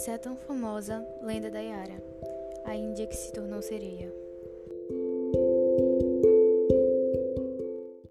Essa é a tão famosa lenda da Yara, a índia que se tornou sereia.